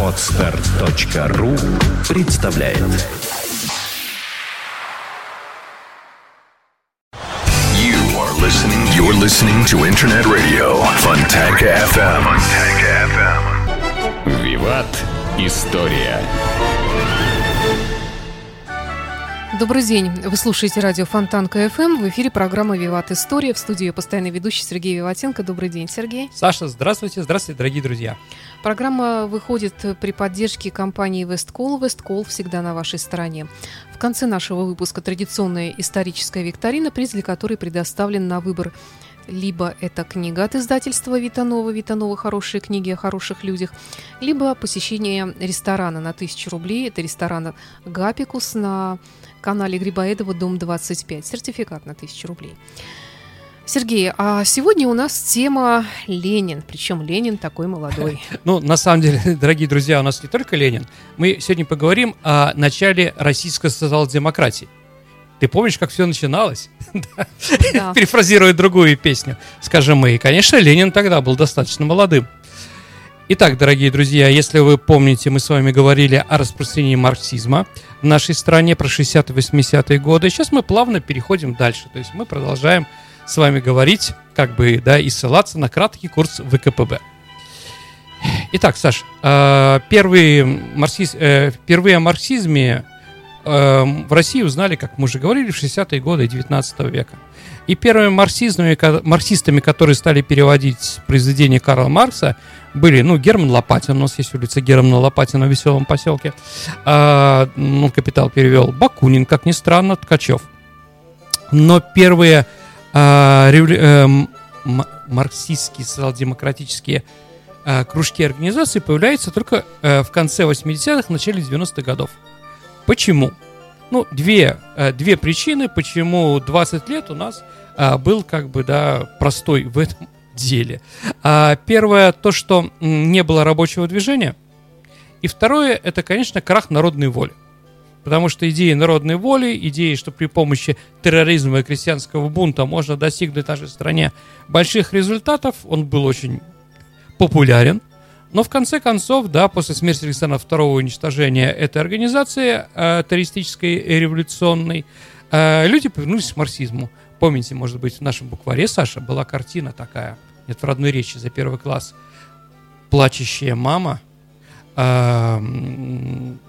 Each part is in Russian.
Отстар.ру представляет You are listening. You're listening to Internet Radio Fontanka FM. Fontanka FM. Виват. История. Добрый день. Вы слушаете радио Фонтан КФМ. В эфире программа «Виват История». В студии постоянный ведущий Сергей Виватенко. Добрый день, Сергей. Саша, здравствуйте. Здравствуйте, дорогие друзья. Программа выходит при поддержке компании «Весткол». «Весткол» всегда на вашей стороне. В конце нашего выпуска традиционная историческая викторина, приз для которой предоставлен на выбор либо это книга от издательства Витанова, Витанова «Хорошие книги о хороших людях», либо посещение ресторана на 1000 рублей. Это ресторан «Гапикус» на канале Грибоедова, дом 25. Сертификат на 1000 рублей. Сергей, а сегодня у нас тема Ленин, причем Ленин такой молодой. Ну, на самом деле, дорогие друзья, у нас не только Ленин. Мы сегодня поговорим о начале российской социал-демократии. Ты помнишь, как все начиналось? Да. Перефразируя другую песню, скажем мы. И, конечно, Ленин тогда был достаточно молодым. Итак, дорогие друзья, если вы помните, мы с вами говорили о распространении марксизма в нашей стране про 60-80-е годы. Сейчас мы плавно переходим дальше. То есть мы продолжаем с вами говорить, как бы, да, и ссылаться на краткий курс ВКПБ. Итак, Саш, э, первые, марксиз, э, впервые о марксизме в России узнали, как мы уже говорили, в 60-е годы 19 века. И первыми марксистами, ко- марксистами, которые стали переводить произведения Карла Маркса, были, ну, Герман Лопатин, у нас есть улица Германа Лопатина в веселом поселке, А, ну, «Капитал» перевел, Бакунин, как ни странно, Ткачев. Но первые а, револю- эм, м- марксистские социал-демократические а, кружки организации появляются только э, в конце 80-х, начале 90-х годов. Почему? Ну, две, э, две причины, почему 20 лет у нас а, был как бы, да, простой в этом деле. А, первое, то, что не было рабочего движения. И второе, это, конечно, крах народной воли. Потому что идеи народной воли, идеи, что при помощи терроризма и крестьянского бунта можно достигнуть в нашей стране больших результатов, он был очень популярен. Но в конце концов, да, после смерти Александра II уничтожения этой организации э, террористической и революционной, э, люди повернулись к марксизму. Помните, может быть, в нашем букваре, Саша, была картина такая, нет, в родной речи за первый класс. Плачущая мама э,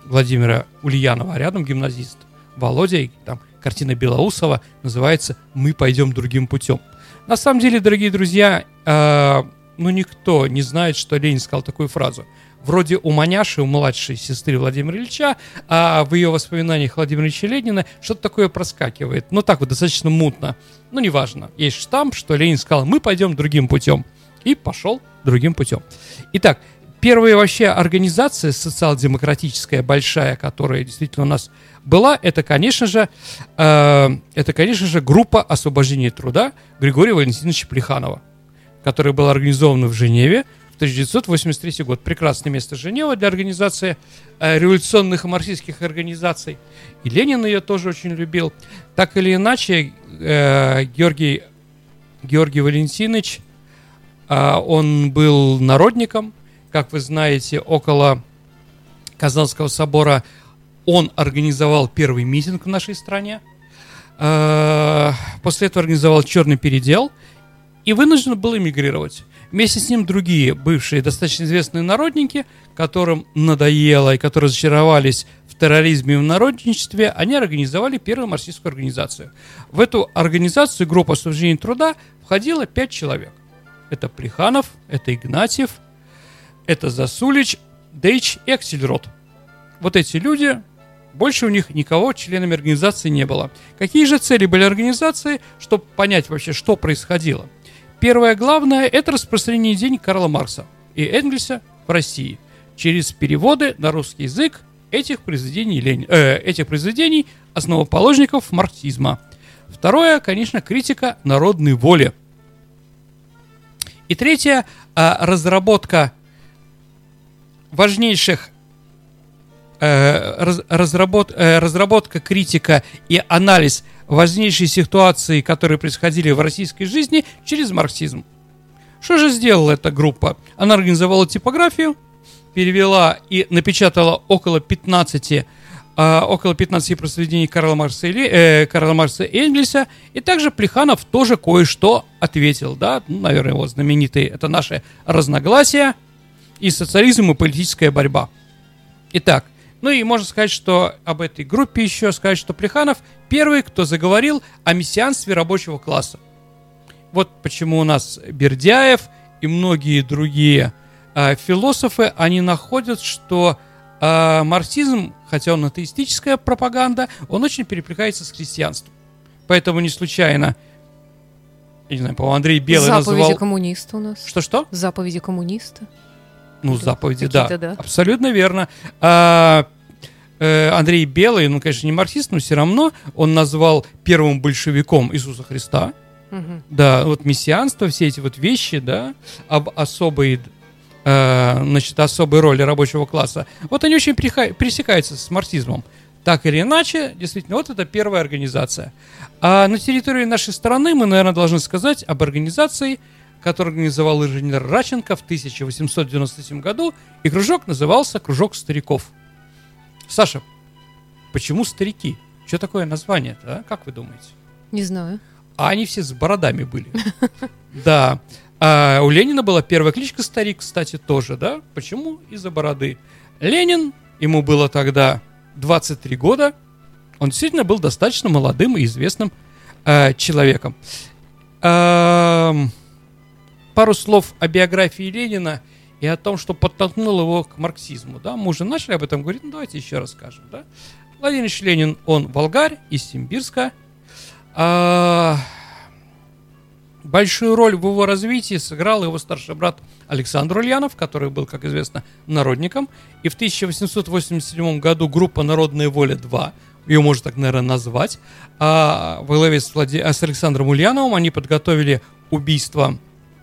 Владимира Ульянова, а рядом гимназист Володя, и там картина Белоусова называется «Мы пойдем другим путем». На самом деле, дорогие друзья, э, ну никто не знает, что Ленин сказал такую фразу. Вроде у маняши, у младшей сестры Владимира Ильича, а в ее воспоминаниях Владимира Ильича Ленина что-то такое проскакивает. Ну так вот, достаточно мутно. Ну неважно. Есть штамп, что Ленин сказал, мы пойдем другим путем. И пошел другим путем. Итак, первая вообще организация социал-демократическая большая, которая действительно у нас была, это, конечно же, э, это, конечно же, группа освобождения труда Григория Валентиновича Плеханова которая была организована в Женеве в 1983 год. Прекрасное место Женева для организации э, революционных и марксистских организаций. И Ленин ее тоже очень любил. Так или иначе, э, Георгий, Георгий Валентинович, э, он был народником. Как вы знаете, около Казанского собора он организовал первый митинг в нашей стране. Э, После этого организовал черный передел и вынужден был эмигрировать. Вместе с ним другие бывшие достаточно известные народники, которым надоело и которые разочаровались в терроризме и в народничестве, они организовали первую марксистскую организацию. В эту организацию группа освобождения труда входило пять человек. Это Плеханов, это Игнатьев, это Засулич, Дейч и Аксельрод. Вот эти люди, больше у них никого членами организации не было. Какие же цели были организации, чтобы понять вообще, что происходило? Первое главное – это распространение идей Карла Маркса и Энгельса в России через переводы на русский язык этих произведений, Лени- э, этих произведений основоположников марксизма. Второе, конечно, критика народной воли. И третье, а, разработка важнейших э, раз- разработ- э, разработка, критика и анализ важнейшей ситуации, которые происходили в российской жизни через марксизм. Что же сделала эта группа? Она организовала типографию, перевела и напечатала около 15 а, около 15 произведений Карла Марса, и, э, Карла Марса Энгельса, и также Плеханов тоже кое-что ответил, да, ну, наверное, его знаменитый, это наши разногласия и социализм и политическая борьба. Итак, ну и можно сказать, что об этой группе еще сказать, что Плеханов первый, кто заговорил о мессианстве рабочего класса. Вот почему у нас Бердяев и многие другие э, философы, они находят, что э, марксизм, хотя он атеистическая пропаганда, он очень переплетается с христианством. Поэтому не случайно, я не знаю, по Андрей Белый Заповеди назвал... коммуниста у нас. Что-что? Заповеди коммуниста. Ну, заповеди, да. Да. Абсолютно верно. А, э, Андрей Белый, ну, конечно, не марксист, но все равно он назвал первым большевиком Иисуса Христа. Мгм. Да, вот мессианство, все эти вот вещи, да, об особой, э, значит, особой роли рабочего класса, вот они очень пересекаются с марксизмом. Так или иначе, действительно, вот это первая организация. А на территории нашей страны мы, наверное, должны сказать об организации, которую организовал инженер Раченко в 1897 году, и кружок назывался «Кружок стариков». Саша, почему старики? Что такое название-то, а? как вы думаете? Не знаю. А они все с бородами были. Да. А у Ленина была первая кличка Старик, кстати, тоже, да? Почему? Из-за бороды. Ленин, ему было тогда 23 года. Он действительно был достаточно молодым и известным э, человеком. Эм, пару слов о биографии Ленина и о том, что подтолкнуло его к марксизму. Да? Мы уже начали об этом говорить, но давайте еще расскажем. Да? Владимир Ильич Ленин, он волгарь из Симбирска. А, большую роль в его развитии сыграл его старший брат Александр Ульянов, который был, как известно, народником. И в 1887 году группа «Народная воля-2», ее можно так, наверное, назвать, а, во главе с, Влади- с Александром Ульяновым они подготовили убийство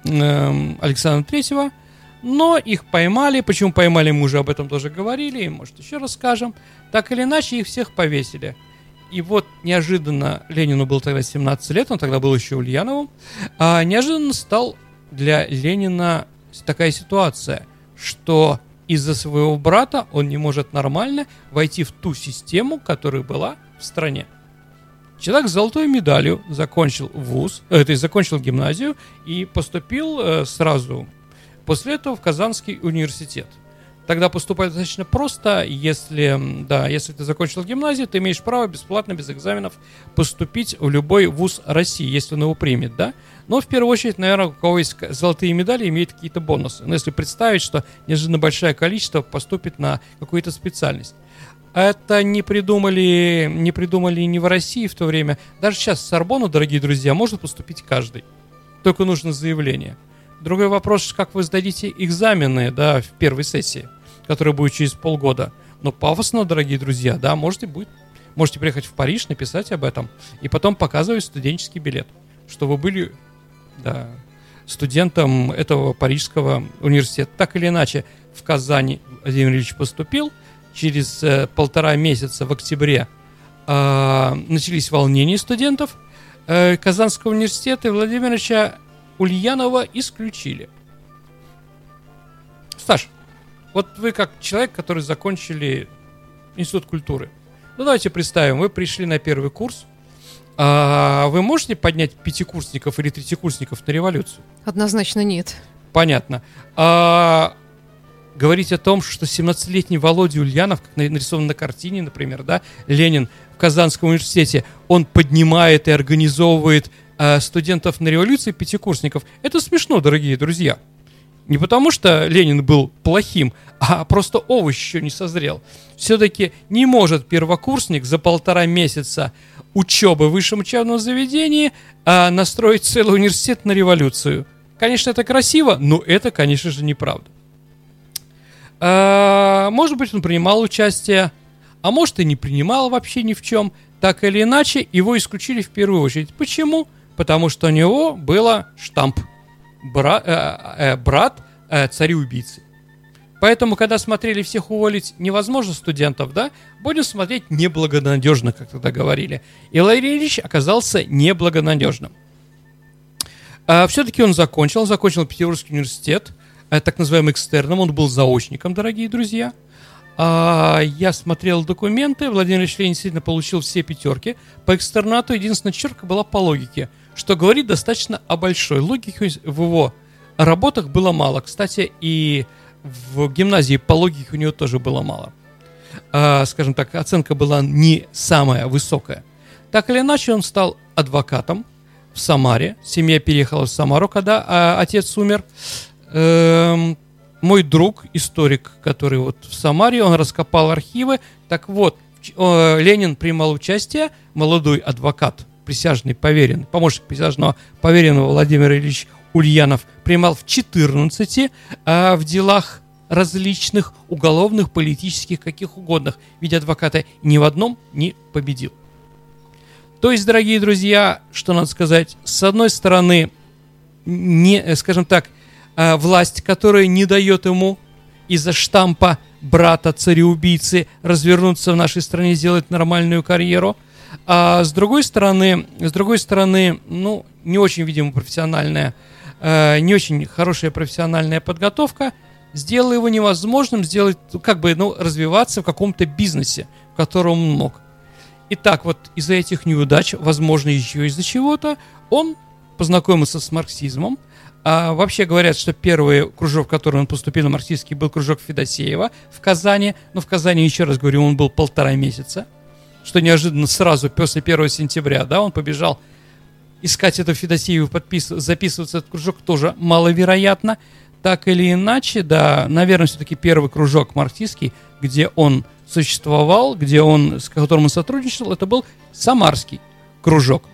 эм, Александра Третьего, но их поймали. Почему поймали, мы уже об этом тоже говорили, и, может, еще расскажем. Так или иначе, их всех повесили. И вот неожиданно, Ленину было тогда 17 лет, он тогда был еще Ульяновым, а неожиданно стал для Ленина такая ситуация, что из-за своего брата он не может нормально войти в ту систему, которая была в стране. Человек с золотой медалью закончил вуз, э, то есть закончил гимназию и поступил э, сразу после этого в Казанский университет. Тогда поступать достаточно просто, если, да, если ты закончил гимназию, ты имеешь право бесплатно, без экзаменов поступить в любой вуз России, если он его примет, да. Но в первую очередь, наверное, у кого есть золотые медали, имеет какие-то бонусы. Но если представить, что неожиданно большое количество поступит на какую-то специальность. Это не придумали, не придумали не в России в то время. Даже сейчас в Сорбону, дорогие друзья, может поступить каждый. Только нужно заявление. Другой вопрос, как вы сдадите экзамены, да, в первой сессии, которая будет через полгода. Но пафосно, дорогие друзья, да, можете будет, можете приехать в Париж, написать об этом и потом показывать студенческий билет, что вы были, да, студентом этого парижского университета. Так или иначе, в Казани Владимир Ильич поступил. Через э, полтора месяца в октябре э, начались волнения студентов э, Казанского университета, и Владимира Ильича Ульянова исключили. Саш, вот вы как человек, который закончили институт культуры. Ну давайте представим, вы пришли на первый курс. А вы можете поднять пятикурсников или третьекурсников на революцию? Однозначно нет. Понятно. А, говорить о том, что 17-летний Володя Ульянов, как на- нарисован на картине, например, да, Ленин в Казанском университете, он поднимает и организовывает а, студентов на революции, пятикурсников. Это смешно, дорогие друзья. Не потому, что Ленин был плохим, а просто овощ еще не созрел. Все-таки не может первокурсник за полтора месяца учебы в высшем учебном заведении а, настроить целый университет на революцию. Конечно, это красиво, но это, конечно же, неправда. А, может быть, он принимал участие, а может и не принимал вообще ни в чем. Так или иначе, его исключили в первую очередь. Почему? Потому что у него было штамп бра- э, э, брат э, царя-убийцы. Поэтому, когда смотрели всех уволить невозможно студентов, да, будем смотреть неблагонадежно, как тогда говорили. И Владимир Ильич оказался неблагонадежным. А, все-таки он закончил, закончил Петербургский университет, э, так называемым экстерном, он был заочником, дорогие друзья. А, я смотрел документы, Владимир Ильич Ленин действительно получил все пятерки. По экстернату единственная четверка была по логике, что говорит достаточно о большой логике в его работах было мало. Кстати, и в гимназии по логике у него тоже было мало. А, скажем так, оценка была не самая высокая. Так или иначе, он стал адвокатом в Самаре. Семья переехала в Самару, когда а, отец умер. Эм, мой друг, историк, который вот в Самаре, он раскопал архивы. Так вот, э, Ленин принимал участие, молодой адвокат, присяжный поверенный, помощник присяжного поверенного Владимир Ильич Ульянов принимал в 14 а в делах различных уголовных, политических, каких угодно. Ведь адвоката ни в одном не победил. То есть, дорогие друзья, что надо сказать, с одной стороны, не, скажем так, а, власть, которая не дает ему из-за штампа брата цареубийцы развернуться в нашей стране, сделать нормальную карьеру. А с другой стороны, с другой стороны, ну, не очень, видимо, профессиональная Э, не очень хорошая профессиональная подготовка сделала его невозможным сделать, ну, как бы, ну, развиваться в каком-то бизнесе, в котором он мог. Итак, вот из-за этих неудач, возможно, еще из-за чего-то, он познакомился с марксизмом. А вообще говорят, что первый кружок, в который он поступил на марксистский, был кружок Федосеева в Казани. Но в Казани, еще раз говорю, он был полтора месяца. Что неожиданно сразу, после 1 сентября, да, он побежал искать эту Федосееву, подпис... записываться этот кружок тоже маловероятно. Так или иначе, да, наверное, все-таки первый кружок марксистский, где он существовал, где он, с которым он сотрудничал, это был Самарский кружок.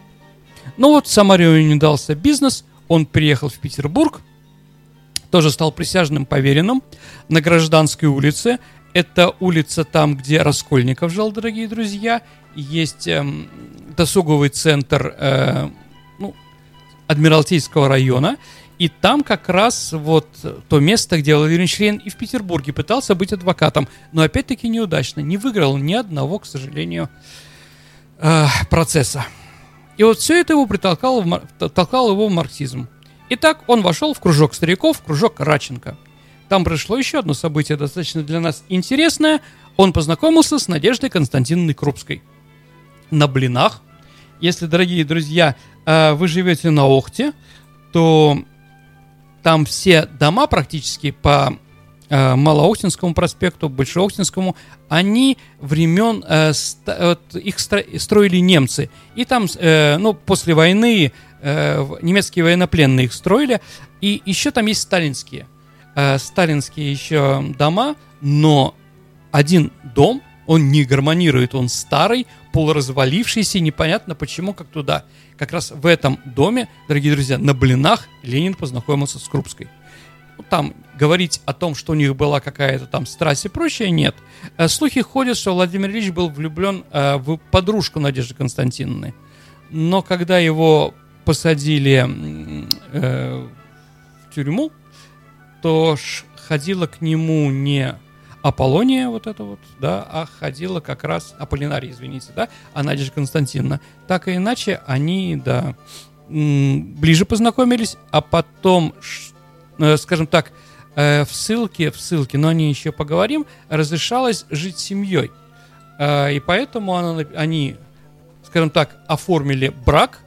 Ну вот, в Самаре не дался бизнес, он приехал в Петербург, тоже стал присяжным поверенным на Гражданской улице. Это улица там, где Раскольников жил, дорогие друзья. Есть эм, досуговый центр э, Адмиралтейского района, и там как раз вот то место, где Владимир Ильич и в Петербурге пытался быть адвокатом, но опять-таки неудачно, не выиграл ни одного, к сожалению, э, процесса. И вот все это его притолкало в, толкало его в марксизм. Итак, он вошел в кружок стариков, в кружок Раченко. Там прошло еще одно событие, достаточно для нас интересное. Он познакомился с Надеждой Константиновной Крупской. На блинах. Если, дорогие друзья, э, вы живете на Охте, то там все дома практически по Малоохтинскому проспекту, Большеохтинскому, они времен, э, их строили немцы. И там, ну, после войны немецкие военнопленные их строили. И еще там есть сталинские. Сталинские еще дома, но один дом, он не гармонирует, он старый, полуразвалившийся, непонятно почему, как туда как раз в этом доме, дорогие друзья, на блинах Ленин познакомился с Крупской. Там говорить о том, что у них была какая-то там страсть и прочее, нет. Э, слухи ходят, что Владимир Ильич был влюблен э, в подружку Надежды Константиновны. Но когда его посадили э, в тюрьму, то ходила к нему не Аполлония вот это вот, да, а ходила как раз, Аполлинария, извините, да, а Надежда Константиновна. Так или иначе, они, да, ближе познакомились, а потом, скажем так, э, в ссылке, в ссылке, но о ней еще поговорим, разрешалось жить семьей. Э, и поэтому она, они, скажем так, оформили брак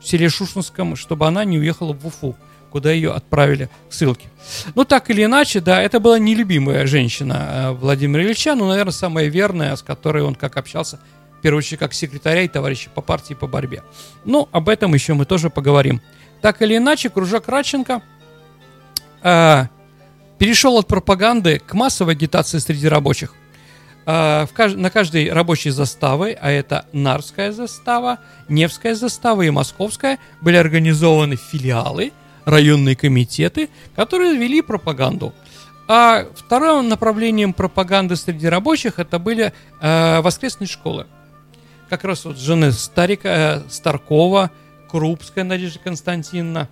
в селе Шушинском, чтобы она не уехала в Уфу куда ее отправили к ссылке. Ну, так или иначе, да, это была нелюбимая женщина э, Владимира Ильича, но, наверное, самая верная, с которой он как общался, в первую очередь, как секретаря и товарища по партии по борьбе. Ну, об этом еще мы тоже поговорим. Так или иначе, кружок Радченко э, перешел от пропаганды к массовой агитации среди рабочих. Э, в кажд... На каждой рабочей заставы, а это Нарская застава, Невская застава и Московская, были организованы филиалы – районные комитеты, которые вели пропаганду. А вторым направлением пропаганды среди рабочих это были э, воскресные школы. Как раз вот жены Старика, э, Старкова, Крупская Надежда Константиновна,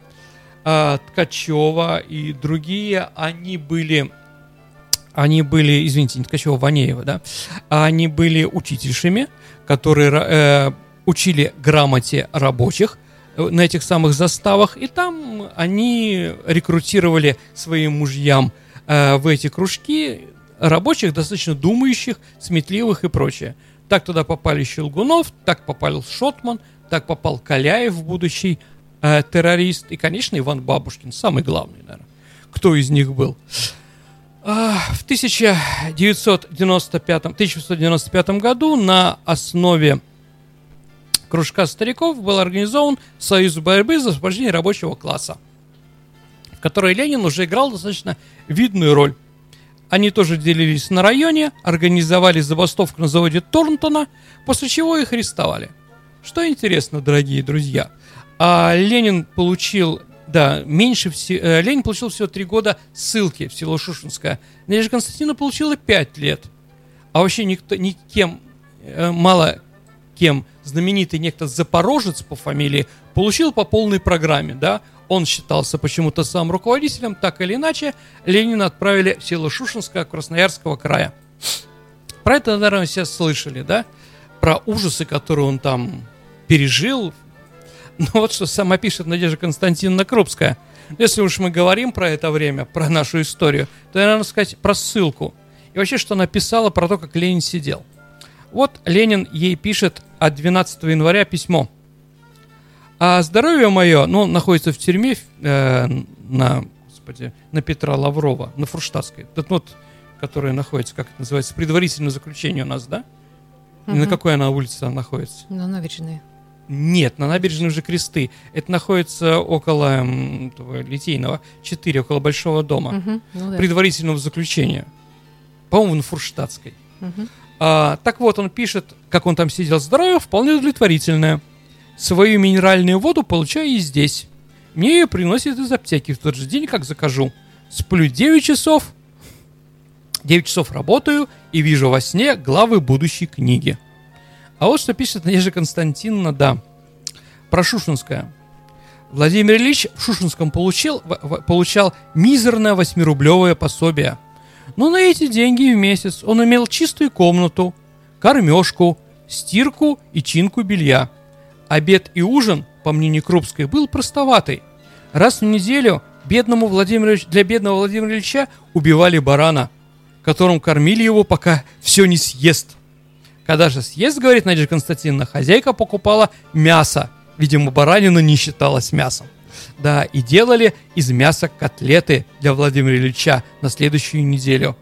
Ткачева и другие, они были они были, извините, не Ткачева, Ванеева, да, они были учительшими, которые э, учили грамоте рабочих, э, на этих самых заставах, и там они рекрутировали своим мужьям э, в эти кружки рабочих, достаточно думающих, сметливых и прочее. Так туда попали Щелгунов, так попал Шотман, так попал Каляев, будущий э, террорист, и, конечно, Иван Бабушкин, самый главный, наверное. Кто из них был? А, в 1995, 1995 году на основе кружка стариков был организован Союз борьбы за освобождение рабочего класса, в которой Ленин уже играл достаточно видную роль. Они тоже делились на районе, организовали забастовку на заводе Торнтона, после чего их арестовали. Что интересно, дорогие друзья, а Ленин получил, да, меньше всего, э, Ленин получил всего три года ссылки в село Шушинское. Надежда Константиновна получила пять лет. А вообще никто, никем, э, мало кем знаменитый некто Запорожец по фамилии получил по полной программе, да, он считался почему-то сам руководителем, так или иначе, Ленина отправили в село Шушинское Красноярского края. Про это, наверное, все слышали, да? Про ужасы, которые он там пережил. Ну вот что сама пишет Надежда Константиновна Крупская. Если уж мы говорим про это время, про нашу историю, то надо сказать про ссылку. И вообще, что она писала про то, как Ленин сидел. Вот Ленин ей пишет от 12 января письмо – а здоровье мое, ну, находится в тюрьме э, на, господи, на Петра Лаврова, на Фурштадтской. Тот вот, которая находится, как это называется, предварительное заключение у нас, да? Угу. на какой она улице находится? На набережной. Нет, на набережной уже кресты. Это находится около этого, Литейного, 4, около Большого дома. Угу, ну, да. Предварительного заключения. По-моему, на Фурштадтской. Угу. А, так вот, он пишет, как он там сидел, здоровье вполне удовлетворительное. Свою минеральную воду получаю и здесь. Мне ее приносят из аптеки в тот же день, как закажу. Сплю 9 часов, 9 часов работаю и вижу во сне главы будущей книги. А вот что пишет Надежда Константиновна, да, про Шушинское. Владимир Ильич в Шушинском получил, получал мизерное восьмирублевое пособие. Но на эти деньги в месяц он имел чистую комнату, кормежку, стирку и чинку белья – Обед и ужин, по мнению Крупской, был простоватый. Раз в неделю бедному Владимиру, для бедного Владимира Ильича убивали барана, которым кормили его, пока все не съест. Когда же съест, говорит Надежда Константиновна, хозяйка покупала мясо. Видимо, баранина не считалась мясом. Да, и делали из мяса котлеты для Владимира Ильича на следующую неделю.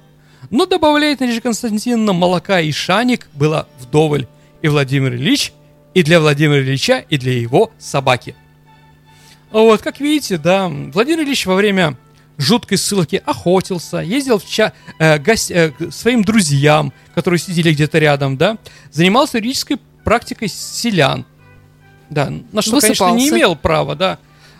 Но добавляет Надежда Константиновна, молока и шаник было вдоволь. И Владимир Ильич и для Владимира Ильича, и для его собаки. Вот, как видите, да, Владимир Ильич во время жуткой ссылки охотился, ездил в ча- э, гость, э, к своим друзьям, которые сидели где-то рядом, да, занимался юридической практикой селян. Да, на что, Высыпался. конечно, не имел права, да.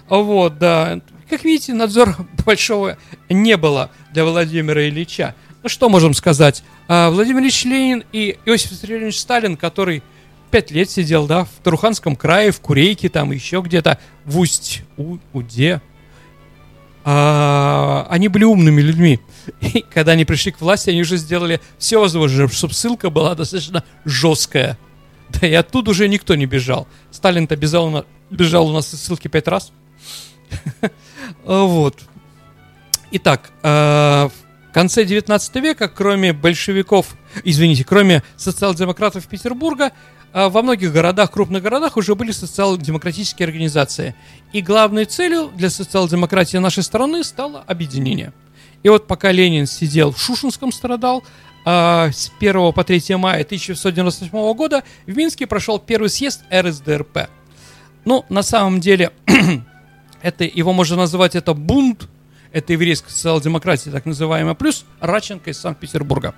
Вот, да. Как видите, надзора большого не было для Владимира Ильича. Ну, что можем сказать? А, Владимир Ильич Ленин и Иосиф Виссарионович Сталин, который пять лет сидел, да, в Таруханском крае, в Курейке, там еще где-то, в Усть-Уде. А, они были умными людьми. И когда они пришли к власти, они уже сделали все возможное, чтобы ссылка была достаточно жесткая. Да и оттуда уже никто не бежал. Сталин-то бежал, бежал у нас из ссылки пять раз. Вот. Итак, а, в конце 19 века, кроме большевиков, извините, кроме социал-демократов Петербурга, а во многих городах, крупных городах уже были социал-демократические организации. И главной целью для социал-демократии нашей страны стало объединение. И вот пока Ленин сидел в Шушинском, страдал, а с 1 по 3 мая 1998 года в Минске прошел первый съезд РСДРП. Ну, на самом деле, это, его можно назвать это бунт, это еврейская социал-демократия, так называемая, плюс Раченко из Санкт-Петербурга.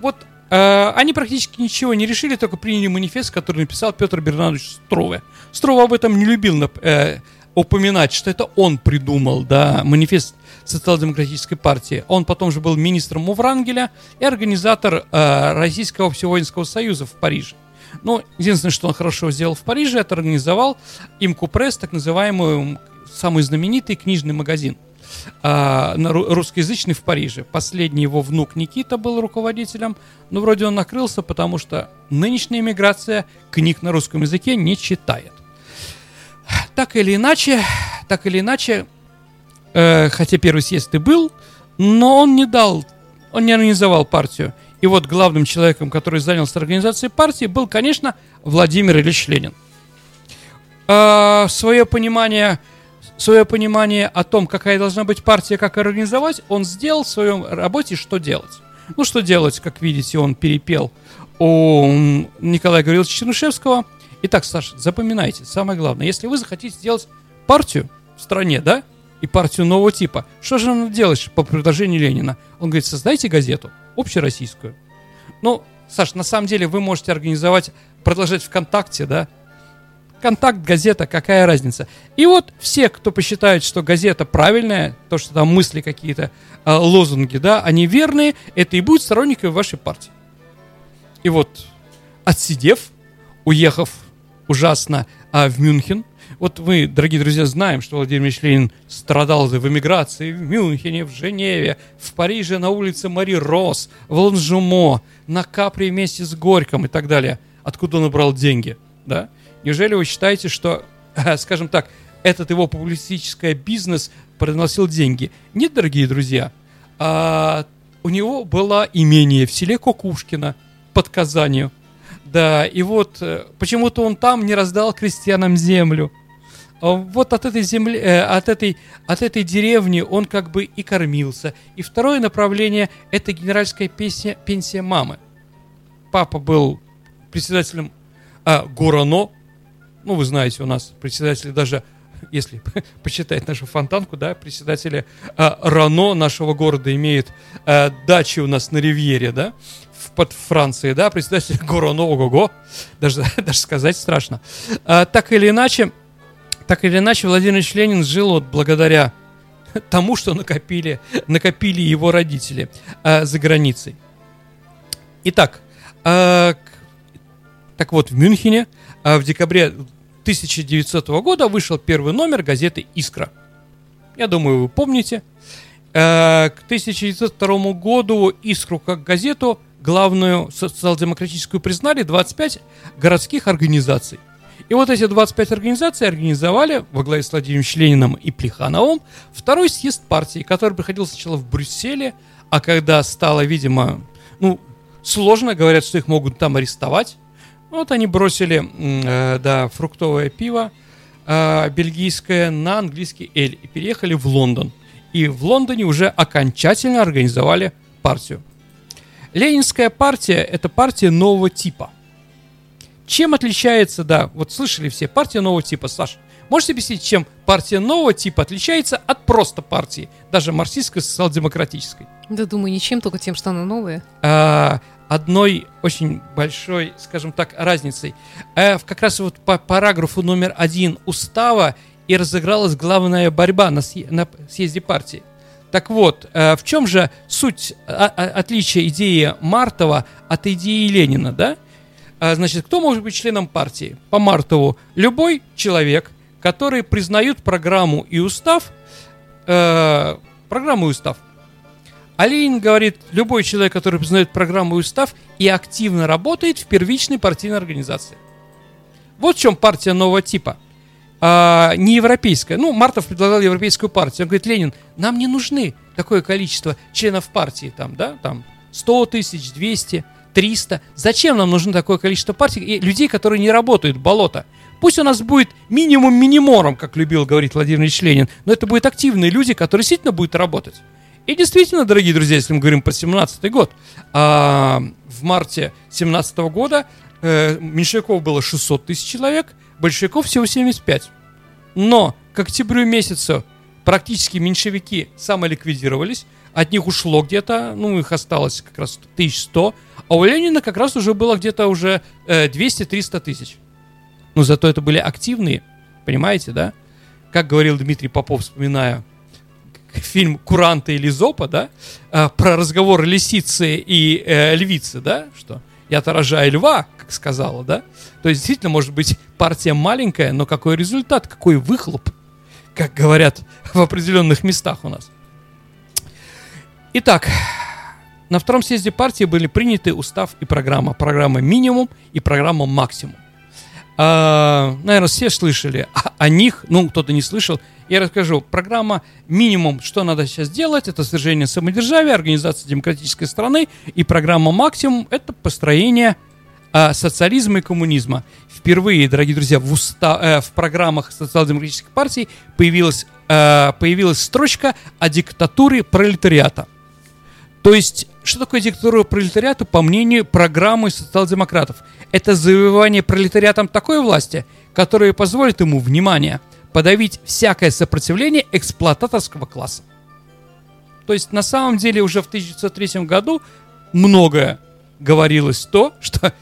Вот они практически ничего не решили, только приняли манифест, который написал Петр Бернардович Струве. Струва об этом не любил э, упоминать, что это он придумал, да, манифест социал-демократической партии. Он потом же был министром Муврангеля и организатор э, Российского всевоинского союза в Париже. Но единственное, что он хорошо сделал в Париже, это организовал имку пресс, так называемый самый знаменитый книжный магазин – а, русскоязычный в Париже. Последний его внук Никита был руководителем, но вроде он накрылся, потому что нынешняя миграция книг на русском языке не читает. так или иначе, так или иначе, э, хотя первый съезд и был, но он не дал, он не организовал партию. И вот главным человеком, который занялся организацией партии, был, конечно, Владимир Ильич Ленин. Э, свое понимание, свое понимание о том, какая должна быть партия, как организовать, он сделал в своем работе, что делать. Ну, что делать, как видите, он перепел у Николая Гавриловича Чернышевского. Итак, Саша, запоминайте, самое главное, если вы захотите сделать партию в стране, да, и партию нового типа, что же надо делать по предложению Ленина? Он говорит, создайте газету, общероссийскую. Ну, Саш, на самом деле вы можете организовать, продолжать ВКонтакте, да, Контакт, газета, какая разница? И вот все, кто посчитает, что газета правильная, то, что там мысли какие-то, э, лозунги, да, они верные, это и будет сторонниками вашей партии. И вот, отсидев, уехав ужасно а, в Мюнхен, вот мы, дорогие друзья, знаем, что Владимир Ильич Ленин страдал в эмиграции в Мюнхене, в Женеве, в Париже на улице Мари Рос, в Ланжумо, на Капри вместе с Горьком и так далее. Откуда он брал деньги, да? Неужели вы считаете, что, скажем так, этот его публицистический бизнес приносил деньги? Нет, дорогие друзья. А, у него было имение в селе Кокушкино под Казанью. Да, и вот э, почему-то он там не раздал крестьянам землю. А вот от этой земли, э, от этой, от этой деревни он как бы и кормился. И второе направление – это генеральская песня, пенсия мамы. Папа был председателем э, Горано, ну, вы знаете, у нас председатели даже, если почитать нашу фонтанку, да, председатели э, Рано нашего города имеют э, дачи у нас на Ривьере, да, в, под Францией, да, председатель Горано, ого-го, даже, даже сказать страшно. А, так или иначе, так или иначе, Владимир Ильич Ленин жил вот благодаря тому, что накопили, накопили его родители э, за границей. Итак, э, так вот, в Мюнхене э, в декабре 1900 года вышел первый номер газеты «Искра». Я думаю, вы помните. Э, к 1902 году «Искру» как газету главную социал-демократическую признали 25 городских организаций. И вот эти 25 организаций организовали во главе с Владимиром Лениным и Плехановым второй съезд партии, который проходил сначала в Брюсселе, а когда стало, видимо, ну, сложно, говорят, что их могут там арестовать, вот они бросили, э, да, фруктовое пиво э, бельгийское на английский эль и переехали в Лондон. И в Лондоне уже окончательно организовали партию. Ленинская партия – это партия нового типа. Чем отличается, да, вот слышали все, партия нового типа, Саша, можете объяснить, чем партия нового типа отличается от просто партии, даже марксистской социал-демократической? Да думаю, ничем, только тем, что она новая. А, одной очень большой, скажем так, разницей. А как раз вот по параграфу номер один устава и разыгралась главная борьба на, съезде, на съезде партии. Так вот, э, в чем же суть а, а, отличия идеи Мартова от идеи Ленина, да? Значит, кто может быть членом партии? По Мартову любой человек, который признает программу и устав, э, программу и устав, Ленин говорит, любой человек, который признает программу и устав и активно работает в первичной партийной организации. Вот в чем партия нового типа. А, не европейская. Ну, Мартов предлагал европейскую партию. Он говорит, Ленин, нам не нужны такое количество членов партии, там, да, там, 100 тысяч, 200, 300. Зачем нам нужно такое количество партий и людей, которые не работают, болото? Пусть у нас будет минимум минимором, как любил говорить Владимир Ильич Ленин, но это будут активные люди, которые действительно будут работать. И действительно, дорогие друзья, если мы говорим про 17 год, а, в марте 17 года э, меньшевиков было 600 тысяч человек, большевиков всего 75. Но к октябрю месяцу практически меньшевики самоликвидировались, от них ушло где-то, ну, их осталось как раз 1100, а у Ленина как раз уже было где-то уже э, 200-300 тысяч. Но зато это были активные, понимаете, да? Как говорил Дмитрий Попов, вспоминая фильм «Куранта» или «Зопа», да, а, про разговор лисицы и э, львицы, да, что я-то рожаю льва, как сказала, да. То есть, действительно, может быть, партия маленькая, но какой результат, какой выхлоп, как говорят в определенных местах у нас. Итак, на втором съезде партии были приняты устав и программа. Программа «Минимум» и программа «Максимум». А, наверное, все слышали о, о них, ну, кто-то не слышал. Я расскажу. Программа минимум, что надо сейчас делать, это свержение самодержавия, организация демократической страны. И программа максимум, это построение а, социализма и коммунизма. Впервые, дорогие друзья, в, уста, э, в программах социал-демократической партии появилась, э, появилась строчка о диктатуре пролетариата. То есть, что такое диктатура пролетариата, по мнению программы социал-демократов? Это завоевание пролетариатом такой власти, которая позволит ему, внимание, подавить всякое сопротивление эксплуататорского класса. То есть, на самом деле, уже в 1903 году многое говорилось то, что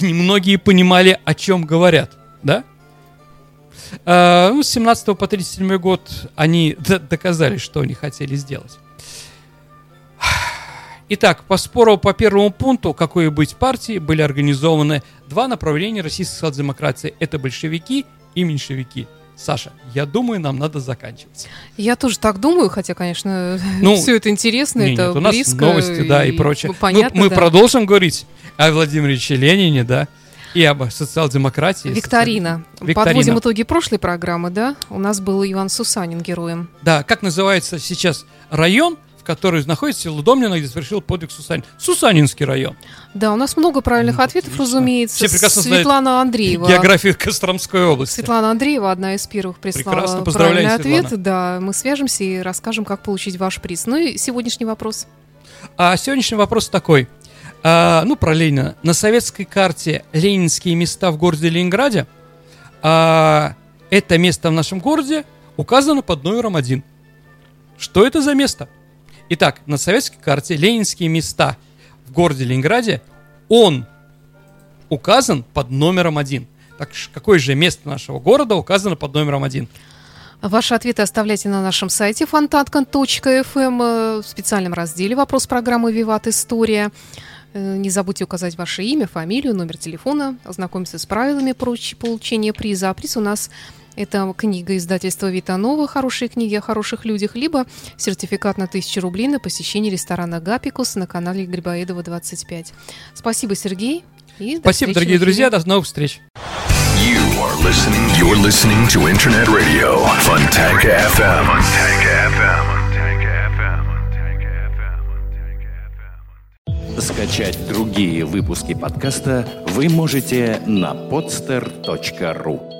немногие понимали, о чем говорят, да? А, ну, с 17 по 37 год они доказали, что они хотели сделать. Итак, по спору по первому пункту, какой быть партии, были организованы два направления российской социал-демократии. Это большевики и меньшевики. Саша, я думаю, нам надо заканчивать. Я тоже так думаю, хотя, конечно, ну, все это интересно, не, это нет, у нас близко. новости, да, и, и прочее. Ну, понятно, ну, мы да. продолжим говорить о Владимире Ленине, да, и об социал-демократии. Викторина. Викторина. Подводим итоги прошлой программы, да? У нас был Иван Сусанин героем. Да, как называется сейчас район, в который находится Лудомлина, где совершил подвиг Сусанин. Сусанинский район. Да, у нас много правильных Ну, ответов, отлично. разумеется. Все прекрасно знают Светлана Андреева. Географию Костромской области. Светлана Андреева, одна из первых Прекрасно, прислала поздравляю, правильный ответ. Светлана. Да, мы свяжемся и расскажем, как получить ваш приз. Ну и сегодняшний вопрос. А сегодняшний вопрос такой. А, ну, про Ленина. На советской карте ленинские места в городе Ленинграде. А, это место в нашем городе указано под номером один. Что это за место? Итак, на советской карте ленинские места в городе Ленинграде, он указан под номером один. Так какое же место нашего города указано под номером один? Ваши ответы оставляйте на нашем сайте фонтанка.фм э, в специальном разделе «Вопрос программы «Виват История». Э, Не забудьте указать ваше имя, фамилию, номер телефона, ознакомиться с правилами получения приза. А приз у нас это книга издательства Витанова «Хорошие книги о хороших людях», либо сертификат на 1000 рублей на посещение ресторана «Гапикус» на канале Грибоедова 25. Спасибо, Сергей. И до Спасибо, дорогие друзья, до новых встреч. You are listening. You're listening to Internet Radio Fontanka FM. Fontanka FM. Скачать другие выпуски подкаста вы можете на podster.ru